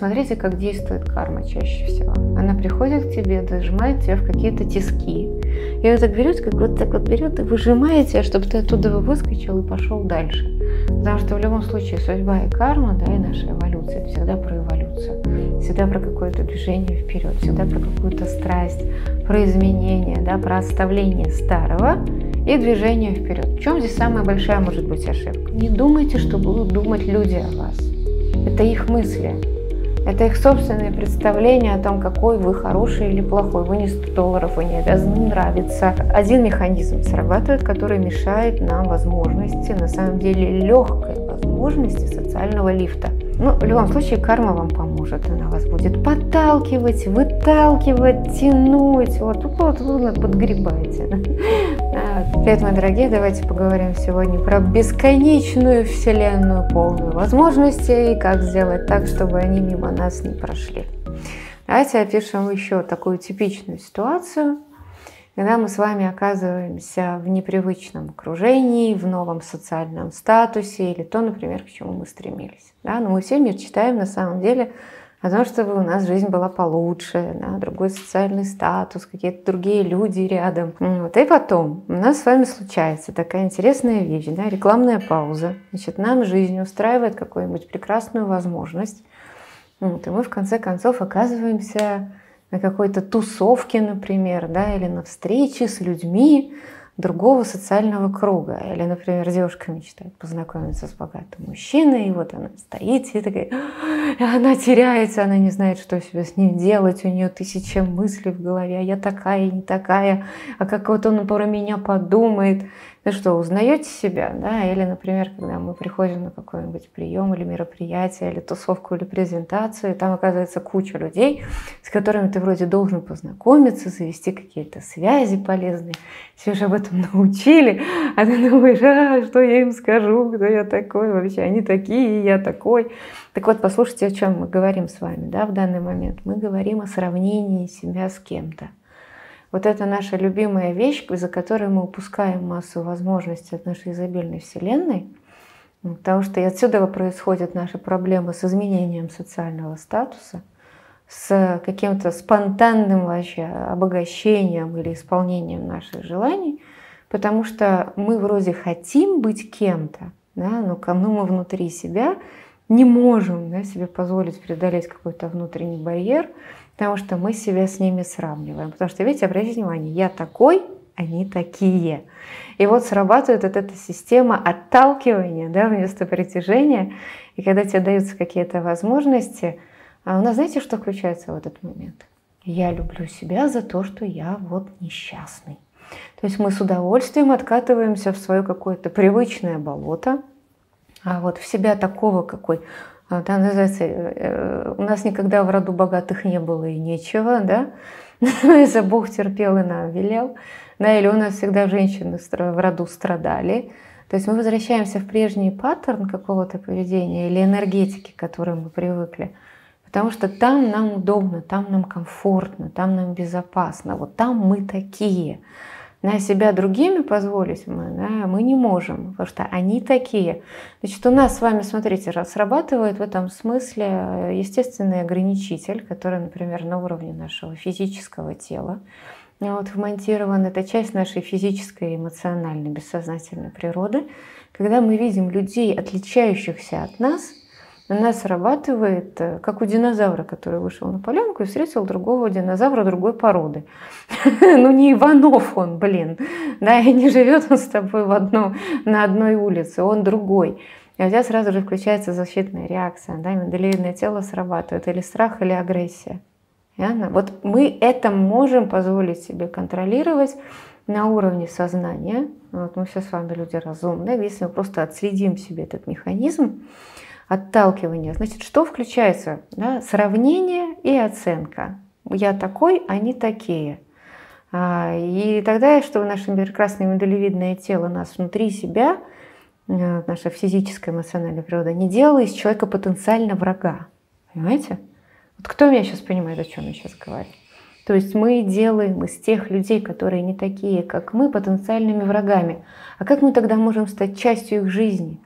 Смотрите, как действует карма чаще всего. Она приходит к тебе, зажимает тебя в какие-то тиски. И вот так берет, как вот так вот берет и выжимает тебя, чтобы ты оттуда выскочил и пошел дальше. Потому что в любом случае судьба и карма, да, и наша эволюция, это всегда про эволюцию. Всегда про какое-то движение вперед, всегда про какую-то страсть, про изменение, да, про оставление старого и движение вперед. В чем здесь самая большая может быть ошибка? Не думайте, что будут думать люди о вас. Это их мысли. Это их собственное представление о том, какой вы хороший или плохой. Вы не 100 долларов, вы не обязаны нравиться. Один механизм срабатывает, который мешает нам возможности, на самом деле легкой возможности социального лифта. Ну, в любом случае, карма вам поможет. Она вас будет подталкивать, выталкивать, тянуть. Вот тут вот вы подгребаете. Привет, мои дорогие. Давайте поговорим сегодня про бесконечную вселенную, полную возможностей, и как сделать так, чтобы они мимо нас не прошли. Давайте опишем еще такую типичную ситуацию – когда мы с вами оказываемся в непривычном окружении, в новом социальном статусе или то, например, к чему мы стремились. Да? Но мы все мечтаем на самом деле о том, чтобы у нас жизнь была получше, да? другой социальный статус, какие-то другие люди рядом. Вот. И потом у нас с вами случается такая интересная вещь, да? рекламная пауза. Значит, нам жизнь устраивает какую-нибудь прекрасную возможность. Вот. И мы в конце концов оказываемся на какой-то тусовке, например, да, или на встрече с людьми другого социального круга. Или, например, девушка мечтает познакомиться с богатым мужчиной, и вот она стоит и такая, она теряется, она не знает, что себе с ним делать, у нее тысяча мыслей в голове, а я такая, не такая, а как вот он про меня подумает. Ну что, узнаете себя, да? Или, например, когда мы приходим на какой-нибудь прием или мероприятие, или тусовку, или презентацию, и там оказывается куча людей, с которыми ты вроде должен познакомиться, завести какие-то связи полезные. Все же об этом научили, а ты думаешь, а, что я им скажу, кто я такой вообще, они такие, я такой. Так вот, послушайте, о чем мы говорим с вами, да, в данный момент. Мы говорим о сравнении себя с кем-то. Вот это наша любимая вещь, за которой мы упускаем массу возможностей от нашей изобильной Вселенной, потому что и отсюда происходят наши проблемы с изменением социального статуса, с каким-то спонтанным вообще обогащением или исполнением наших желаний, потому что мы вроде хотим быть кем-то, да, но кому мы внутри себя не можем да, себе позволить преодолеть какой-то внутренний барьер, потому что мы себя с ними сравниваем. Потому что, видите, обратите внимание, я такой, они такие. И вот срабатывает вот эта система отталкивания да, вместо притяжения. И когда тебе даются какие-то возможности, а у нас знаете, что включается в этот момент? Я люблю себя за то, что я вот несчастный. То есть мы с удовольствием откатываемся в свое какое-то привычное болото, а вот в себя такого, какой да, называется, э, э, у нас никогда в роду богатых не было и нечего, да, за Бог терпел и нам велел, да, или у нас всегда женщины в роду страдали. То есть мы возвращаемся в прежний паттерн какого-то поведения или энергетики, к которой мы привыкли. Потому что там нам удобно, там нам комфортно, там нам безопасно. Вот там мы такие на себя другими позволить мы, да, мы не можем, потому что они такие. Значит, у нас с вами, смотрите, срабатывает в этом смысле э, естественный ограничитель, который, например, на уровне нашего физического тела. Вот вмонтирован, это часть нашей физической, эмоциональной, бессознательной природы. Когда мы видим людей, отличающихся от нас – на нас срабатывает, э, как у динозавра, который вышел на поленку и встретил другого динозавра другой породы. Ну не Иванов он, блин, да, и не живет он с тобой в одно, на одной улице, он другой. И у тебя сразу же включается защитная реакция, да, миндалевидное тело срабатывает, или страх, или агрессия. Ясно? Вот мы это можем позволить себе контролировать на уровне сознания. Вот мы все с вами люди разумные. Если мы просто отследим себе этот механизм, отталкивание. Значит, что включается? Да? Сравнение и оценка. Я такой, они такие. А, и тогда, чтобы наше прекрасное миндалевидное тело нас внутри себя, э, наша физическая эмоциональная природа, не делала из человека потенциально врага. Понимаете? Вот кто меня сейчас понимает, о чем я сейчас говорю? То есть мы делаем из тех людей, которые не такие, как мы, потенциальными врагами. А как мы тогда можем стать частью их жизни?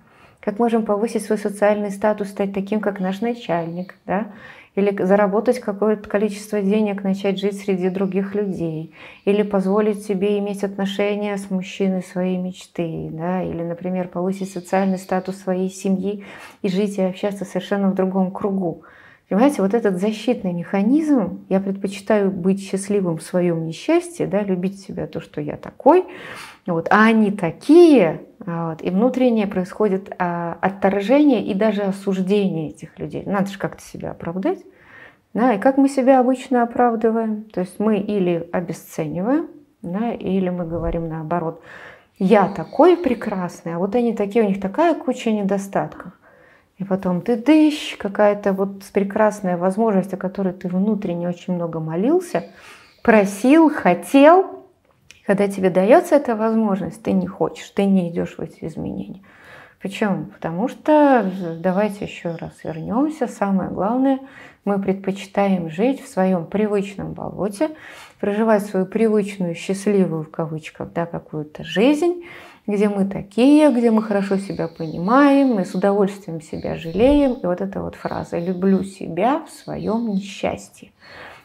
Как можем повысить свой социальный статус, стать таким, как наш начальник, да? или заработать какое-то количество денег, начать жить среди других людей, или позволить себе иметь отношения с мужчиной своей мечты, да, или, например, повысить социальный статус своей семьи и жить и общаться совершенно в другом кругу. Понимаете, вот этот защитный механизм, я предпочитаю быть счастливым в своем несчастье, да, любить себя то, что я такой, вот, а они такие, вот, и внутреннее происходит а, отторжение и даже осуждение этих людей. Надо же как-то себя оправдать. Да, и как мы себя обычно оправдываем? То есть мы или обесцениваем, да, или мы говорим наоборот, я такой прекрасный, а вот они такие, у них такая куча недостатков. И потом ты дыщ, какая-то вот прекрасная возможность, о которой ты внутренне очень много молился, просил, хотел. Когда тебе дается эта возможность, ты не хочешь, ты не идешь в эти изменения. Почему? Потому что, давайте еще раз вернемся, самое главное, мы предпочитаем жить в своем привычном болоте, проживать свою привычную, счастливую в кавычках, да, какую-то жизнь, где мы такие, где мы хорошо себя понимаем, мы с удовольствием себя жалеем. И вот эта вот фраза «люблю себя в своем несчастье».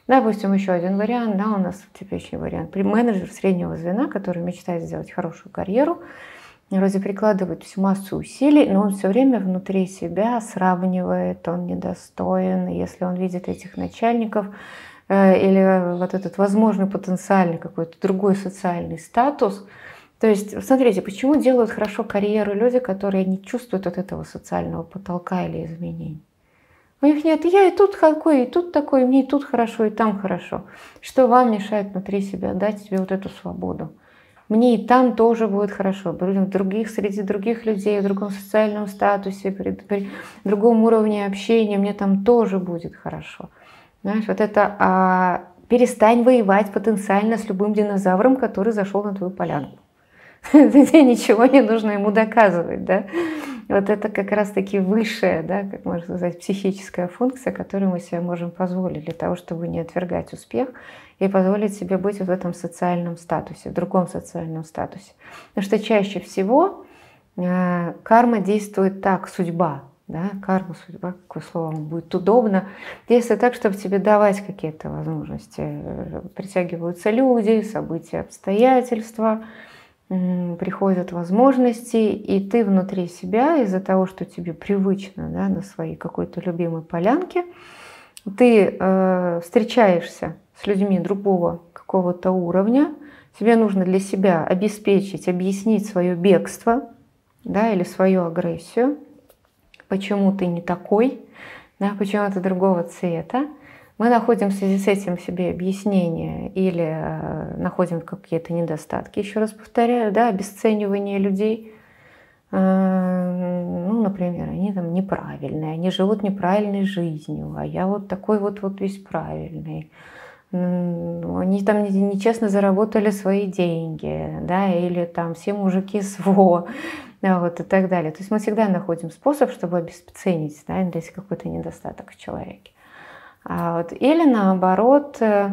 Допустим, еще один вариант, да, у нас типичный вариант. Менеджер среднего звена, который мечтает сделать хорошую карьеру, вроде прикладывает всю массу усилий, но он все время внутри себя сравнивает, он недостоин. Если он видит этих начальников, э, или вот этот возможный потенциальный какой-то другой социальный статус – то есть, смотрите, почему делают хорошо карьеру люди, которые не чувствуют от этого социального потолка или изменений? У них нет, я и тут какой, и тут такой, мне и тут хорошо, и там хорошо. Что вам мешает внутри себя дать себе вот эту свободу? Мне и там тоже будет хорошо. Будем других, среди других людей, в другом социальном статусе, при, при другом уровне общения, мне там тоже будет хорошо. Знаешь, вот это а, перестань воевать потенциально с любым динозавром, который зашел на твою полянку. Ничего не нужно ему доказывать, да. Вот это как раз-таки высшая, да, как можно сказать, психическая функция, которую мы себе можем позволить для того, чтобы не отвергать успех и позволить себе быть в этом социальном статусе, в другом социальном статусе. Потому что чаще всего э, карма действует так, судьба, да, карма, судьба, какое слово будет удобно, действует так, чтобы тебе давать какие-то возможности. Э, притягиваются люди, события, обстоятельства – приходят возможности, и ты внутри себя, из-за того, что тебе привычно да, на своей какой-то любимой полянке, ты э, встречаешься с людьми другого какого-то уровня, тебе нужно для себя обеспечить, объяснить свое бегство да, или свою агрессию, почему ты не такой, да, почему ты другого цвета, мы находим в связи с этим себе объяснение или э, находим какие-то недостатки, еще раз повторяю, да, обесценивание людей. Э, ну, например, они там неправильные, они живут неправильной жизнью, а я вот такой вот, вот весь правильный. Они там нечестно заработали свои деньги, да, или там все мужики СВО, да, вот и так далее. То есть мы всегда находим способ, чтобы обесценить, да, если какой-то недостаток в человеке. А вот, или наоборот, э,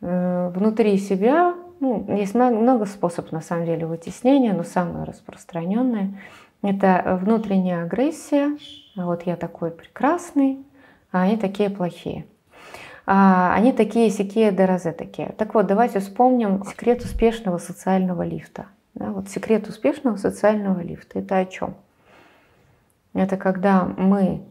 э, внутри себя, ну, есть много способов на самом деле вытеснения, но самое распространенное – это внутренняя агрессия. Вот я такой прекрасный, а они такие плохие. А они такие сякие дорозе такие. Так вот, давайте вспомним секрет успешного социального лифта. Да, вот секрет успешного социального лифта – это о чем? Это когда мы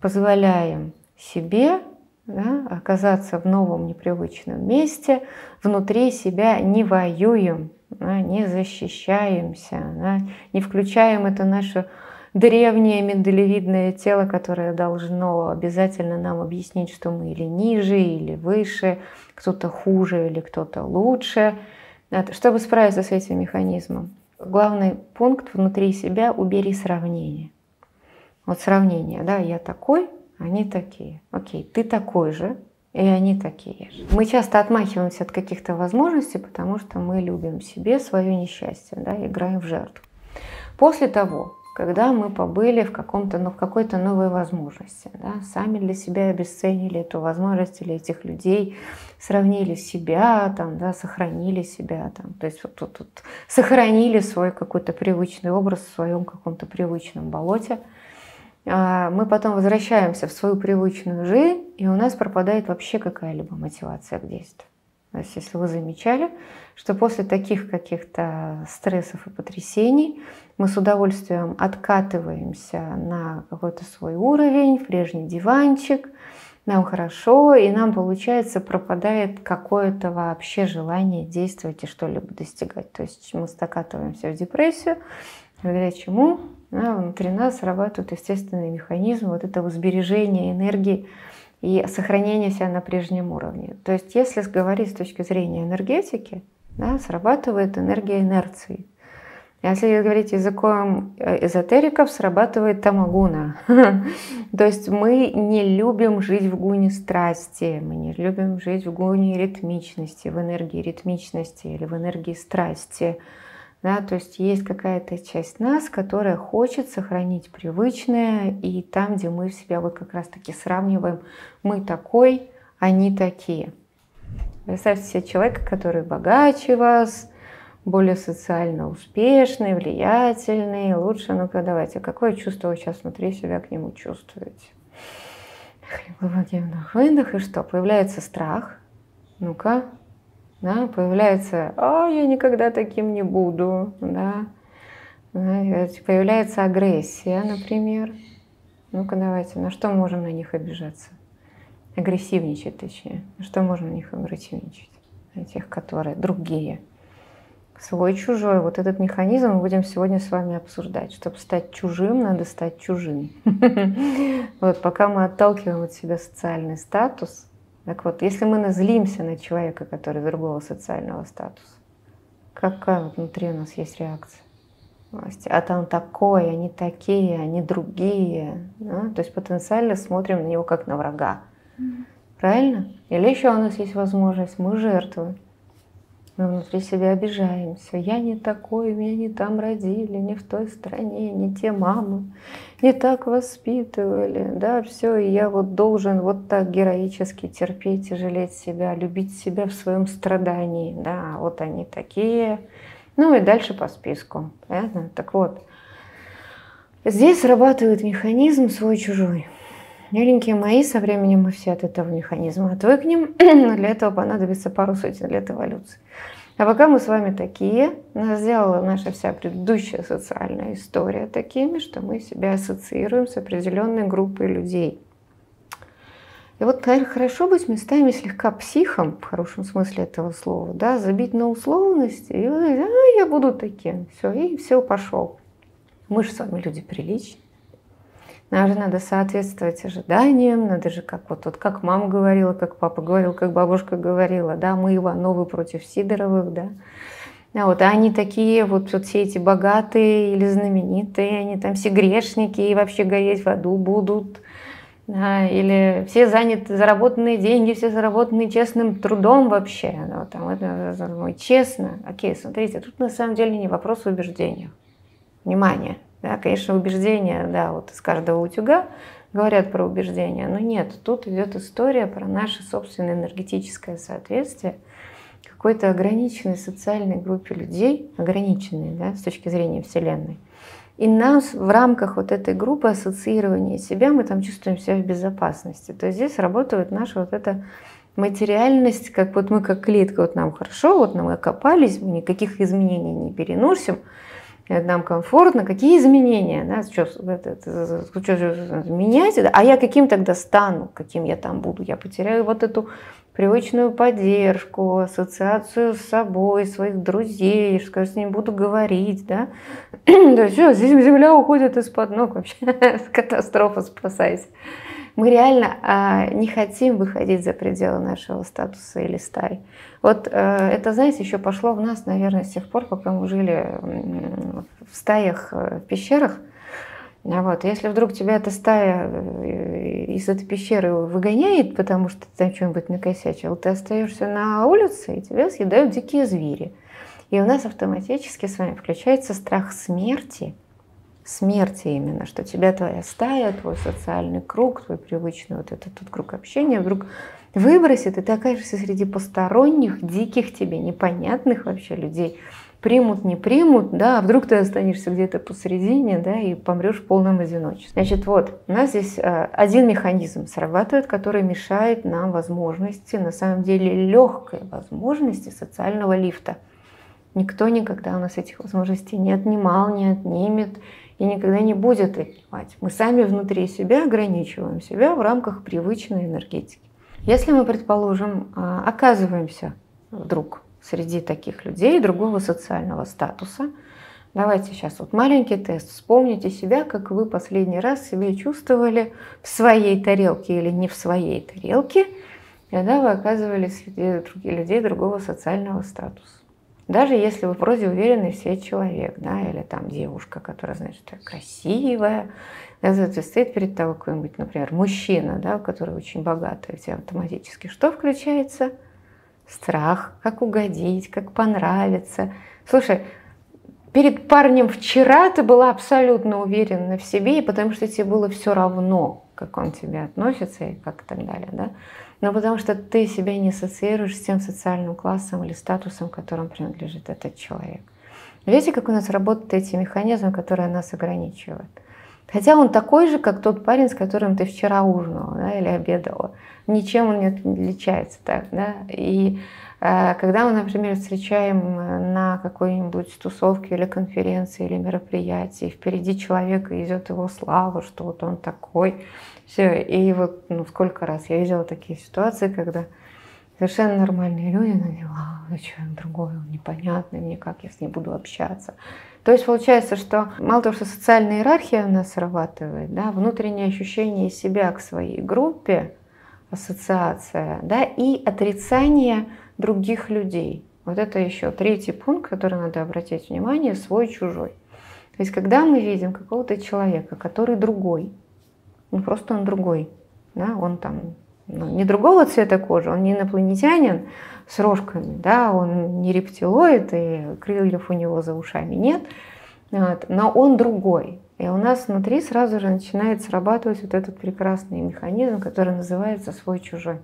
позволяем себе да, оказаться в новом непривычном месте, внутри себя не воюем, да, не защищаемся, да, не включаем это наше древнее миндалевидное тело, которое должно обязательно нам объяснить, что мы или ниже, или выше, кто-то хуже или кто-то лучше. Чтобы справиться с этим механизмом, главный пункт внутри себя – убери сравнение. Вот сравнение, да, я такой, они такие. Окей, ты такой же, и они такие же. Мы часто отмахиваемся от каких-то возможностей, потому что мы любим себе свое несчастье, да, играем в жертву. После того, когда мы побыли в, каком-то, ну, в какой-то новой возможности, да, сами для себя обесценили эту возможность или этих людей, сравнили себя, там, да, сохранили себя, там, то есть вот тут вот, сохранили свой какой-то привычный образ в своем каком-то привычном болоте – мы потом возвращаемся в свою привычную жизнь, и у нас пропадает вообще какая-либо мотивация к действию. То есть, если вы замечали, что после таких каких-то стрессов и потрясений мы с удовольствием откатываемся на какой-то свой уровень, в прежний диванчик, нам хорошо, и нам, получается, пропадает какое-то вообще желание действовать и что-либо достигать. То есть мы стакатываемся в депрессию, благодаря чему да, внутри нас срабатывает естественный механизм вот этого сбережения энергии и сохранения себя на прежнем уровне. То есть если говорить с точки зрения энергетики, да, срабатывает энергия инерции. Если говорить языком э, эзотериков, срабатывает тамагуна. То есть мы не любим жить в гуне страсти, мы не любим жить в гуне ритмичности, в энергии ритмичности или в энергии страсти. Да, то есть есть какая-то часть нас, которая хочет сохранить привычное, и там, где мы себя вот как раз-таки сравниваем, мы такой, они такие. Представьте себе человека, который богаче вас, более социально успешный, влиятельный, лучше. Ну-ка, давайте, какое чувство вы сейчас внутри себя к нему чувствуете? Глубокий вдох, выдох, и что? Появляется страх. Ну-ка, да, появляется, а я никогда таким не буду, да, появляется агрессия, например. Ну-ка, давайте, на что можем на них обижаться? Агрессивничать, точнее. На что можем на них агрессивничать? На тех, которые другие – свой-чужой. Вот этот механизм мы будем сегодня с вами обсуждать. Чтобы стать чужим, надо стать чужим. Вот пока мы отталкиваем от себя социальный статус, так вот, если мы назлимся на человека, который другого социального статуса, какая вот внутри у нас есть реакция? А там такой, они такие, они другие. Да? То есть потенциально смотрим на него как на врага. Правильно? Или еще у нас есть возможность, мы жертвы. Мы внутри себя обижаемся. Я не такой, меня не там родили, не в той стране, не те мамы, не так воспитывали. Да, все, и я вот должен вот так героически терпеть и жалеть себя, любить себя в своем страдании. Да, вот они такие. Ну и дальше по списку. Понятно? Так вот, здесь срабатывает механизм свой-чужой. Миленькие мои, со временем мы все от этого механизма отвыкнем. Для этого понадобится пару сотен лет эволюции. А пока мы с вами такие, нас сделала наша вся предыдущая социальная история такими, что мы себя ассоциируем с определенной группой людей. И вот, наверное, хорошо быть местами слегка психом, в хорошем смысле этого слова, да, забить на условности, и а, я буду таким, все, и все, пошел. Мы же с вами люди приличные. Нам же надо соответствовать ожиданиям, надо же, как вот, вот как мама говорила, как папа говорил, как бабушка говорила, да, мы Ивановы против Сидоровых, да. А вот а они такие, вот, вот все эти богатые или знаменитые, они там все грешники и вообще гореть в аду будут. Да, или все заняты, заработанные деньги, все заработанные честным трудом вообще. Ну, там, это, это, честно. Окей, смотрите, тут на самом деле не вопрос убеждения. Внимание. Да, конечно, убеждения, да, вот из каждого утюга говорят про убеждения, но нет, тут идет история про наше собственное энергетическое соответствие какой-то ограниченной социальной группе людей, ограниченной да, с точки зрения Вселенной. И нас в рамках вот этой группы ассоциирования себя мы там чувствуем себя в безопасности. То есть здесь работает наша вот эта материальность, как вот мы как клетка, вот нам хорошо, вот мы окопались, мы никаких изменений не переносим, нам комфортно, какие изменения, да, что, это, это, что менять, а я каким тогда стану, каким я там буду, я потеряю вот эту привычную поддержку, ассоциацию с собой, своих друзей, что с ним буду говорить, да, то есть все, земля уходит из-под ног вообще, катастрофа, спасайся. Мы реально а, не хотим выходить за пределы нашего статуса или стаи. Вот э, это, знаете, еще пошло в нас, наверное, с тех пор, пока мы жили в стаях, э, в пещерах. Вот. Если вдруг тебя эта стая э, из этой пещеры выгоняет, потому что ты там что-нибудь накосячил, ты остаешься на улице, и тебя съедают дикие звери. И у нас автоматически с вами включается страх смерти, смерти именно, что тебя твоя стая, твой социальный круг, твой привычный вот этот, этот круг общения вдруг выбросит, и ты окажешься среди посторонних, диких тебе, непонятных вообще людей. примут, не примут, да, а вдруг ты останешься где-то посередине, да, и помрешь в полном одиночестве. Значит, вот, у нас здесь э, один механизм срабатывает, который мешает нам возможности, на самом деле легкой возможности социального лифта. Никто никогда у нас этих возможностей не отнимал, не отнимет и никогда не будет отнимать. Мы сами внутри себя ограничиваем себя в рамках привычной энергетики. Если мы, предположим, э, оказываемся вдруг среди таких людей другого социального статуса. Давайте сейчас вот маленький тест. Вспомните себя, как вы последний раз себя чувствовали в своей тарелке или не в своей тарелке, когда вы оказывались среди людей другого социального статуса. Даже если вы вроде уверенный в себе человек, да, или там девушка, которая, значит, красивая, да, стоит перед тобой какой-нибудь, например, мужчина, да, который очень богатый, у тебя автоматически что включается – страх, как угодить, как понравиться. Слушай, перед парнем вчера ты была абсолютно уверена в себе, и потому что тебе было все равно, как он к тебе относится и как и так далее, да? Но потому что ты себя не ассоциируешь с тем социальным классом или статусом, которым принадлежит этот человек. Видите, как у нас работают эти механизмы, которые нас ограничивают? Хотя он такой же, как тот парень, с которым ты вчера ужинала да, или обедала. Ничем он не отличается так. Да? И когда мы, например, встречаем на какой-нибудь тусовке или конференции или мероприятии, впереди человека идет его слава, что вот он такой. Все. И вот ну, сколько раз я видела такие ситуации, когда совершенно нормальные люди на него, ну что, другой, он непонятный, мне как я с ним буду общаться. То есть получается, что мало того, что социальная иерархия у нас срабатывает, да, внутреннее ощущение себя к своей группе, ассоциация, да, и отрицание других людей. Вот это еще третий пункт, который надо обратить внимание, свой-чужой. То есть когда мы видим какого-то человека, который другой, ну просто он другой, да, он там ну, не другого цвета кожи, он не инопланетянин, с рожками, да, он не рептилоид, и крыльев у него за ушами нет, вот, но он другой. И у нас внутри сразу же начинает срабатывать вот этот прекрасный механизм, который называется свой-чужой.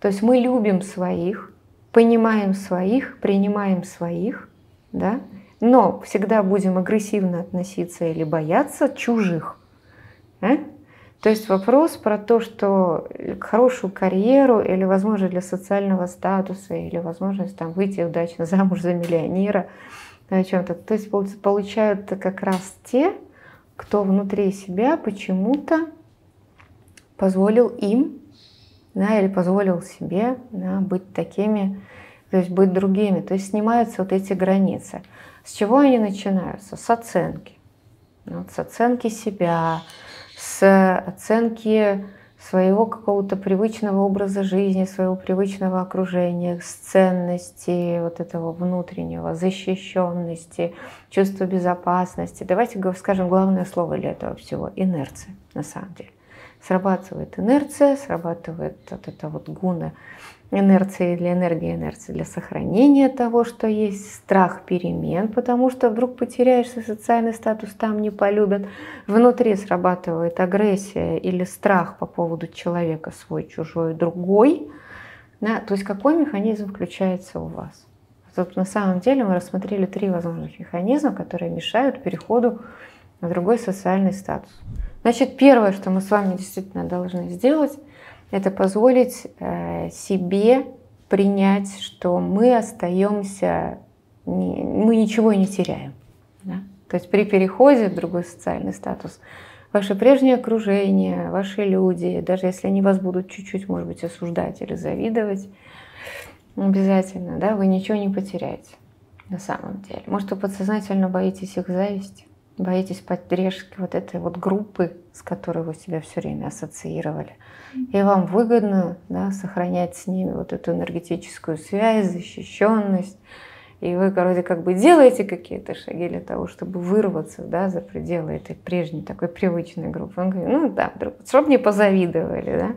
То есть мы любим своих, понимаем своих, принимаем своих, да, но всегда будем агрессивно относиться или бояться чужих. Да? То есть вопрос про то, что хорошую карьеру или возможность для социального статуса, или возможность там, выйти удачно замуж за миллионера, о чем-то. То есть получают как раз те, кто внутри себя почему-то позволил им да, или позволил себе да, быть такими, то есть быть другими. То есть снимаются вот эти границы. С чего они начинаются? С оценки. Вот, с оценки себя, с оценки своего какого-то привычного образа жизни, своего привычного окружения, с ценности вот этого внутреннего, защищенности, чувства безопасности. Давайте скажем главное слово для этого всего – инерция на самом деле. Срабатывает инерция, срабатывает вот это вот гуна инерции для энергии, инерции для сохранения того, что есть, страх перемен, потому что вдруг потеряешься социальный статус, там не полюбят, внутри срабатывает агрессия или страх по поводу человека свой, чужой, другой. Да? То есть какой механизм включается у вас? Тут на самом деле мы рассмотрели три возможных механизма, которые мешают переходу на другой социальный статус. Значит, первое, что мы с вами действительно должны сделать, это позволить э, себе принять, что мы остаемся, мы ничего не теряем. Да? То есть при переходе в другой социальный статус ваше прежнее окружение, ваши люди, даже если они вас будут чуть-чуть, может быть, осуждать или завидовать, обязательно, да, вы ничего не потеряете на самом деле. Может, вы подсознательно боитесь их зависти, боитесь поддержки вот этой вот группы, с которой вы себя все время ассоциировали. И вам выгодно да, сохранять с ними вот эту энергетическую связь, защищенность. И вы, вроде как бы делаете какие-то шаги для того, чтобы вырваться да, за пределы этой прежней такой привычной группы. Он говорит, ну да, чтобы не позавидовали, да.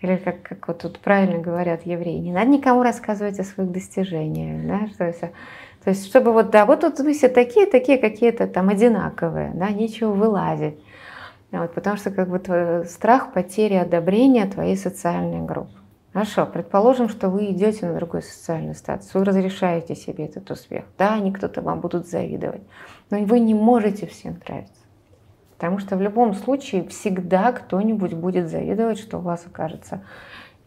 Или как, как вот тут правильно говорят евреи, не надо никому рассказывать о своих достижениях, да, что это то есть, чтобы вот, да, вот тут вы все такие, такие какие-то там одинаковые, да, нечего вылазить. Вот, потому что как бы твой страх потери одобрения твоей социальной группы. Хорошо, предположим, что вы идете на другой социальный статус, вы разрешаете себе этот успех. Да, они кто-то вам будут завидовать, но вы не можете всем нравиться. Потому что в любом случае всегда кто-нибудь будет завидовать, что у вас окажется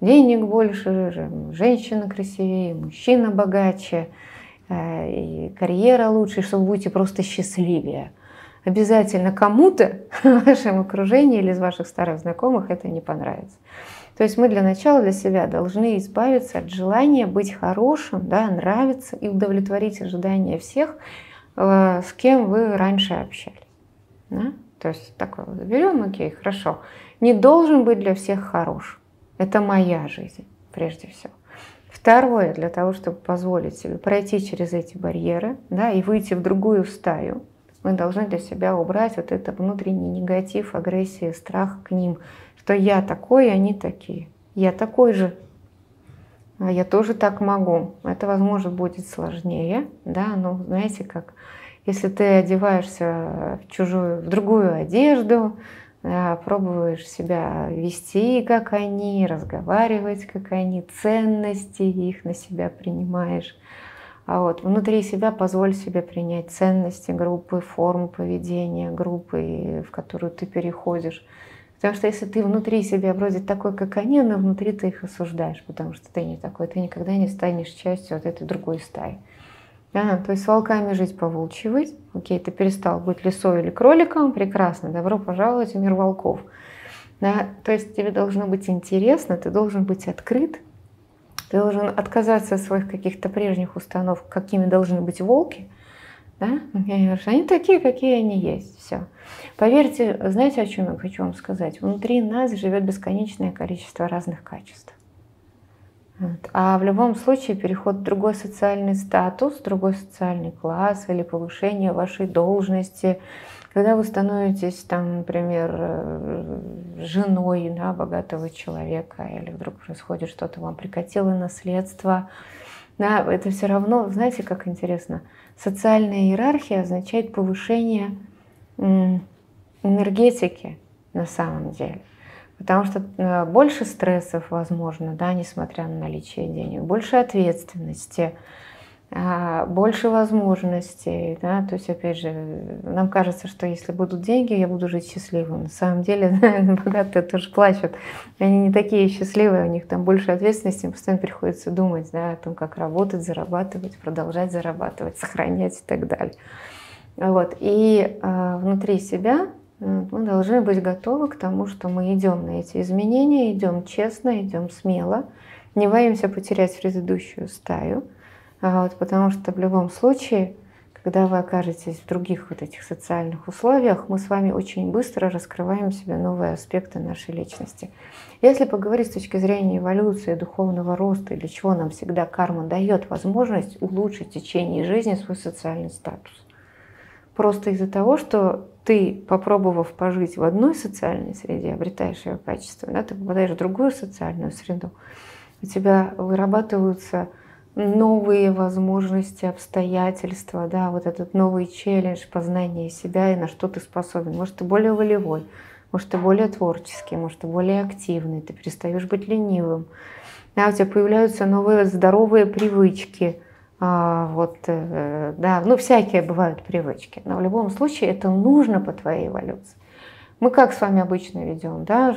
денег больше, женщина красивее, мужчина богаче, э, и карьера лучше, что вы будете просто счастливее. Обязательно кому-то в вашем окружении или из ваших старых знакомых это не понравится. То есть мы для начала для себя должны избавиться от желания быть хорошим, да, нравиться и удовлетворить ожидания всех, э, с кем вы раньше общались. Да? То есть такое вот берем, окей, хорошо. Не должен быть для всех хорош. Это моя жизнь, прежде всего. Второе, для того, чтобы позволить себе пройти через эти барьеры да, и выйти в другую стаю, мы должны для себя убрать вот это внутренний негатив, агрессия, страх к ним, что я такой, они такие. Я такой же, а я тоже так могу. Это, возможно, будет сложнее, да, но знаете, как если ты одеваешься в чужую, в другую одежду, да, пробуешь себя вести, как они, разговаривать, как они, ценности их на себя принимаешь. А вот внутри себя позволь себе принять ценности группы, форму поведения группы, в которую ты переходишь. Потому что если ты внутри себя вроде такой, как они, но внутри ты их осуждаешь, потому что ты не такой, ты никогда не станешь частью вот этой другой стаи. Да, то есть с волками жить по волчьи Окей, ты перестал быть лисой или кроликом, прекрасно, добро пожаловать в мир волков. Да, то есть тебе должно быть интересно, ты должен быть открыт, ты должен отказаться от своих каких-то прежних установок, какими должны быть волки. Да? Они такие, какие они есть. Все. Поверьте, знаете, о чем я хочу вам сказать? Внутри нас живет бесконечное количество разных качеств. А в любом случае переход в другой социальный статус, другой социальный класс или повышение вашей должности, когда вы становитесь, там, например, э, женой да, богатого человека, или вдруг происходит что-то, вам прикатило наследство, да, это все равно, знаете, как интересно, социальная иерархия означает повышение энергетики на самом деле. Потому что э, больше стрессов, возможно, да, несмотря на наличие денег, больше ответственности, больше возможностей. Да? То есть, опять же, нам кажется, что если будут деньги, я буду жить счастливым. На самом деле, богатые тоже плачут. Они не такие счастливые, у них там больше ответственности, им постоянно приходится думать да, о том, как работать, зарабатывать, продолжать зарабатывать, сохранять и так далее. Вот. И э, внутри себя мы должны быть готовы к тому, что мы идем на эти изменения, идем честно, идем смело, не боимся потерять предыдущую стаю, а вот, потому что в любом случае, когда вы окажетесь в других вот этих социальных условиях, мы с вами очень быстро раскрываем себе новые аспекты нашей личности. Если поговорить с точки зрения эволюции, духовного роста, для чего нам всегда карма дает возможность улучшить в течение жизни свой социальный статус. Просто из-за того, что ты, попробовав пожить в одной социальной среде, обретаешь ее качество, да, ты попадаешь в другую социальную среду, у тебя вырабатываются новые возможности, обстоятельства, да, вот этот новый челлендж познания себя и на что ты способен. Может, ты более волевой, может, ты более творческий, может, ты более активный, ты перестаешь быть ленивым. Да, у тебя появляются новые здоровые привычки – а, вот, э, да, ну всякие бывают привычки, но в любом случае это нужно по твоей эволюции. Мы как с вами обычно ведем, да,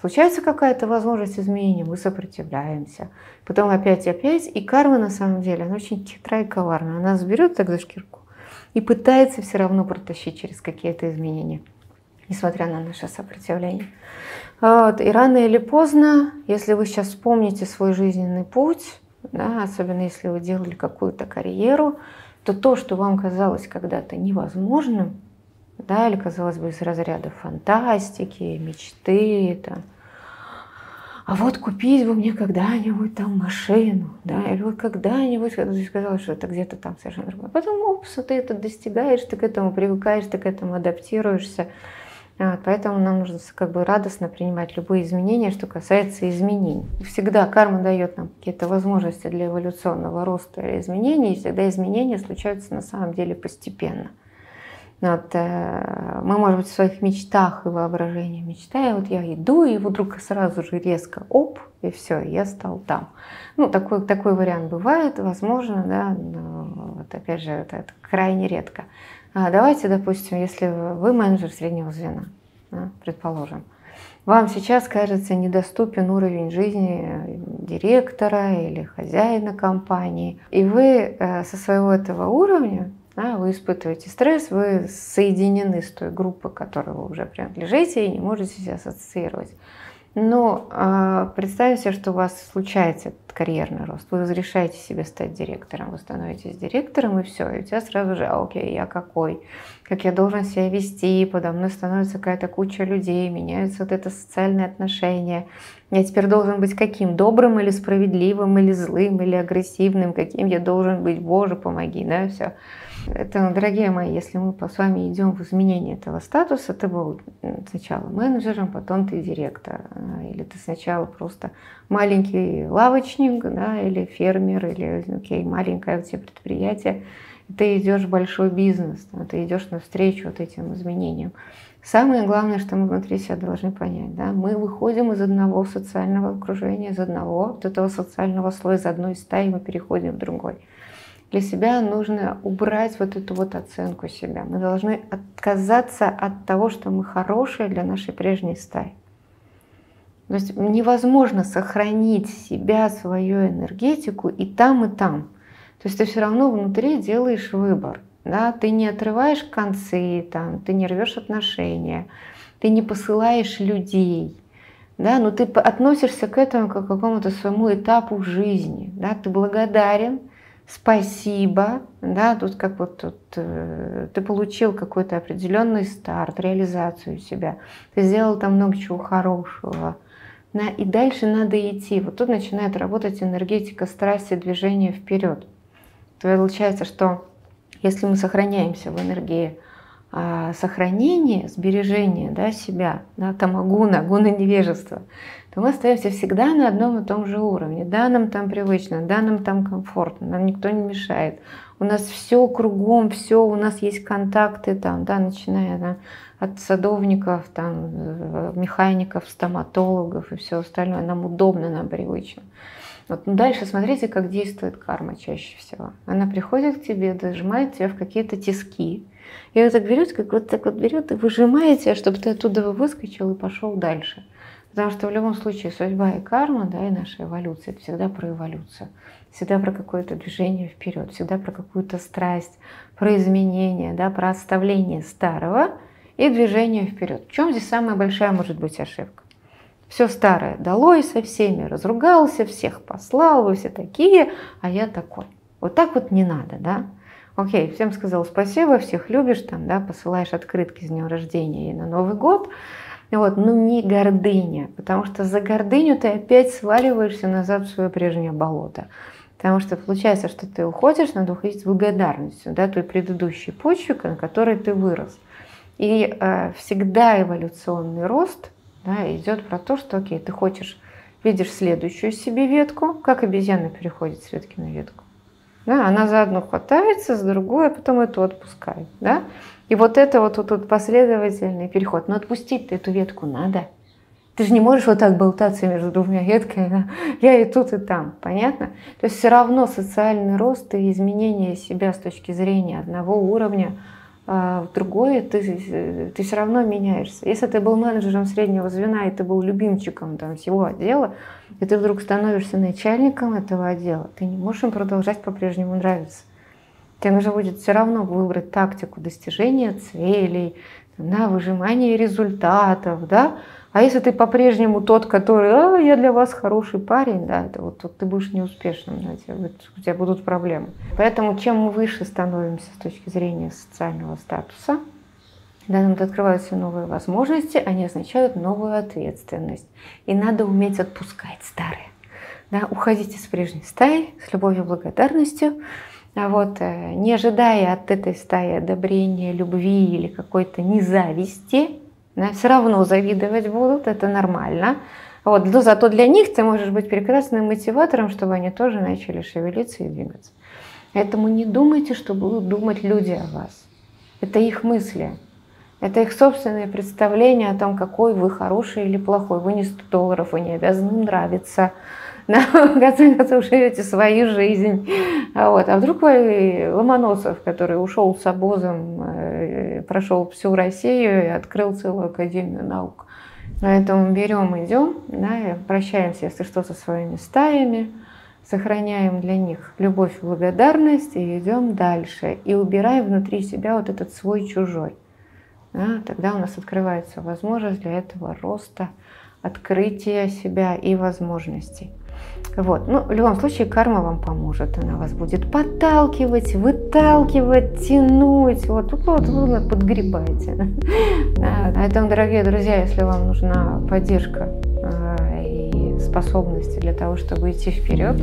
случается какая-то возможность изменения, мы сопротивляемся, потом опять и опять, и карма на самом деле, она очень хитрая и коварная, она нас берет так за шкирку и пытается все равно протащить через какие-то изменения, несмотря на наше сопротивление. Вот. И рано или поздно, если вы сейчас вспомните свой жизненный путь, да, особенно если вы делали какую-то карьеру, то то, что вам казалось когда-то невозможным, да, или казалось бы из разряда фантастики, мечты, там, а вот купить бы мне когда-нибудь там машину, да, или вот когда-нибудь, когда ты сказала, что это где-то там совершенно другое. Потом, опс, ты это достигаешь, ты к этому привыкаешь, ты к этому адаптируешься, вот, поэтому нам нужно как бы радостно принимать любые изменения, что касается изменений. Всегда карма дает нам какие-то возможности для эволюционного роста или изменений, и всегда изменения случаются на самом деле постепенно. Вот, э, мы, может быть, в своих мечтах и воображении мечтаем, вот я иду, и вдруг сразу же резко оп, и все, я стал там. Ну, такой, такой вариант бывает, возможно, да, но вот опять же, это, это крайне редко. А давайте, допустим, если вы менеджер среднего звена, да, предположим, вам сейчас кажется недоступен уровень жизни директора или хозяина компании, и вы э, со своего этого уровня да, вы испытываете стресс, вы соединены с той группой, которой вы уже принадлежите, и не можете себя ассоциировать. Но э, представьте себе, что у вас случается этот карьерный рост. Вы разрешаете себе стать директором, вы становитесь директором, и все. И у тебя сразу же, а, окей, я какой? Как я должен себя вести? Подо мной становится какая-то куча людей, меняются вот это социальные отношения. Я теперь должен быть каким? Добрым или справедливым, или злым, или агрессивным? Каким я должен быть? Боже, помоги, да, все. Это, дорогие мои, если мы с вами идем в изменение этого статуса, ты был сначала менеджером, потом ты директор, а, или ты сначала просто маленький лавочник, да, или фермер, или окей, маленькое у тебя предприятие, ты идешь в большой бизнес, ты идешь навстречу вот этим изменениям. Самое главное, что мы внутри себя должны понять, да, мы выходим из одного социального окружения, из одного вот этого социального слоя, из одной стаи мы переходим в другой для себя нужно убрать вот эту вот оценку себя. Мы должны отказаться от того, что мы хорошие для нашей прежней стаи. То есть невозможно сохранить себя, свою энергетику и там, и там. То есть ты все равно внутри делаешь выбор. Да? Ты не отрываешь концы, там, ты не рвешь отношения, ты не посылаешь людей. Да? Но ты относишься к этому как к какому-то своему этапу жизни. Да? Ты благодарен, спасибо, да, тут как вот тут э, ты получил какой-то определенный старт, реализацию себя, ты сделал там много чего хорошего, да, и дальше надо идти. Вот тут начинает работать энергетика страсти, движения вперед. То получается, что если мы сохраняемся в энергии а, сохранения, сбережения да, себя, да, тамагуна, гуна невежества, то мы остаемся всегда на одном и том же уровне. Да, нам там привычно, да, нам там комфортно, нам никто не мешает. У нас все кругом, все, у нас есть контакты там, да, начиная да, от садовников, там, механиков, стоматологов и все остальное. Нам удобно, нам привычно. Вот ну, дальше смотрите, как действует карма чаще всего. Она приходит к тебе, дожимает тебя в какие-то тиски. И вот так берет, как вот так вот берет и выжимает тебя, чтобы ты оттуда выскочил и пошел дальше. Потому что в любом случае судьба и карма, да, и наша эволюция, это всегда про эволюцию. Всегда про какое-то движение вперед, всегда про какую-то страсть, про изменение, да, про оставление старого и движение вперед. В чем здесь самая большая может быть ошибка? Все старое долой со всеми, разругался, всех послал, вы все такие, а я такой. Вот так вот не надо, да? Окей, всем сказал спасибо, всех любишь, там, да, посылаешь открытки с днем рождения и на Новый год, вот, но не гордыня, потому что за гордыню ты опять сваливаешься назад в свое прежнее болото. Потому что получается, что ты уходишь, надо уходить с благодарностью да, той предыдущей почвы, на которой ты вырос. И э, всегда эволюционный рост да, идет про то, что окей, ты хочешь, видишь следующую себе ветку, как обезьяна переходит с ветки на ветку. Да, она за одну хватается, с другой, а потом эту отпускает. Да? И вот это вот тут вот последовательный переход. Но отпустить-то эту ветку надо. Ты же не можешь вот так болтаться между двумя ветками. Я и тут, и там. Понятно? То есть все равно социальный рост и изменение себя с точки зрения одного уровня а в другое, ты, ты все равно меняешься. Если ты был менеджером среднего звена, и ты был любимчиком там, всего отдела, и ты вдруг становишься начальником этого отдела, ты не можешь им продолжать по-прежнему нравиться. Тебе нужно будет все равно выбрать тактику достижения целей, на выжимание результатов, да. А если ты по-прежнему тот, который, а, я для вас хороший парень, да, это вот, вот ты будешь неуспешным, да, тебе, у тебя будут проблемы. Поэтому чем мы выше становимся с точки зрения социального статуса, да, нам открываются новые возможности, они означают новую ответственность. И надо уметь отпускать старые. Да, уходить из прежней стаи с любовью и благодарностью, вот, э, не ожидая от этой стаи одобрения, любви или какой-то независти, да, все равно завидовать будут, это нормально. Вот, но зато для них ты можешь быть прекрасным мотиватором, чтобы они тоже начали шевелиться и двигаться. Поэтому не думайте, что будут думать люди о вас. Это их мысли. Это их собственные представления о том, какой вы хороший или плохой. Вы не 100 долларов, вы не обязаны нравиться. Да, в конце концов, живете свою жизнь. А, вот. а вдруг вы Ломоносов, который ушел с обозом, э, прошел всю Россию и открыл целую академию наук. Поэтому берем, идем, да, и прощаемся, если что, со своими стаями, сохраняем для них любовь благодарность и идем дальше. И убираем внутри себя вот этот свой чужой да, тогда у нас открывается возможность для этого роста, открытия себя и возможностей. Вот. Ну, в любом случае, карма вам поможет. Она вас будет подталкивать, выталкивать, тянуть. Вот тут вот вы подгребаете. Да. Поэтому, дорогие друзья, если вам нужна поддержка э, и способности для того, чтобы идти вперед,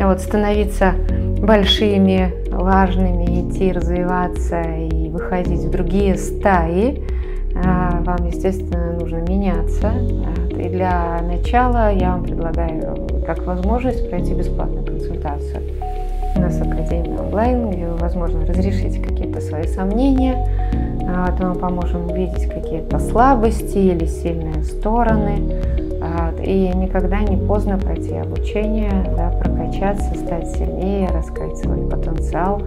вот, становиться большими, важными, идти, развиваться и выходить в другие стаи, а, вам, естественно, нужно меняться. И для начала я вам предлагаю как возможность пройти бесплатную консультацию. У нас Академия онлайн, где вы, возможно, разрешите какие-то свои сомнения, а, вот мы поможем увидеть какие-то слабости или сильные стороны, и никогда не поздно пройти обучение, да, прокачаться, стать сильнее, раскрыть свой потенциал.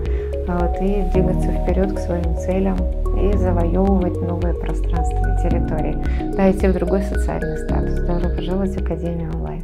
Вот, и двигаться вперед к своим целям и завоевывать новые пространства и территории. Да, идти в другой социальный статус. Добро пожаловать в Академию онлайн.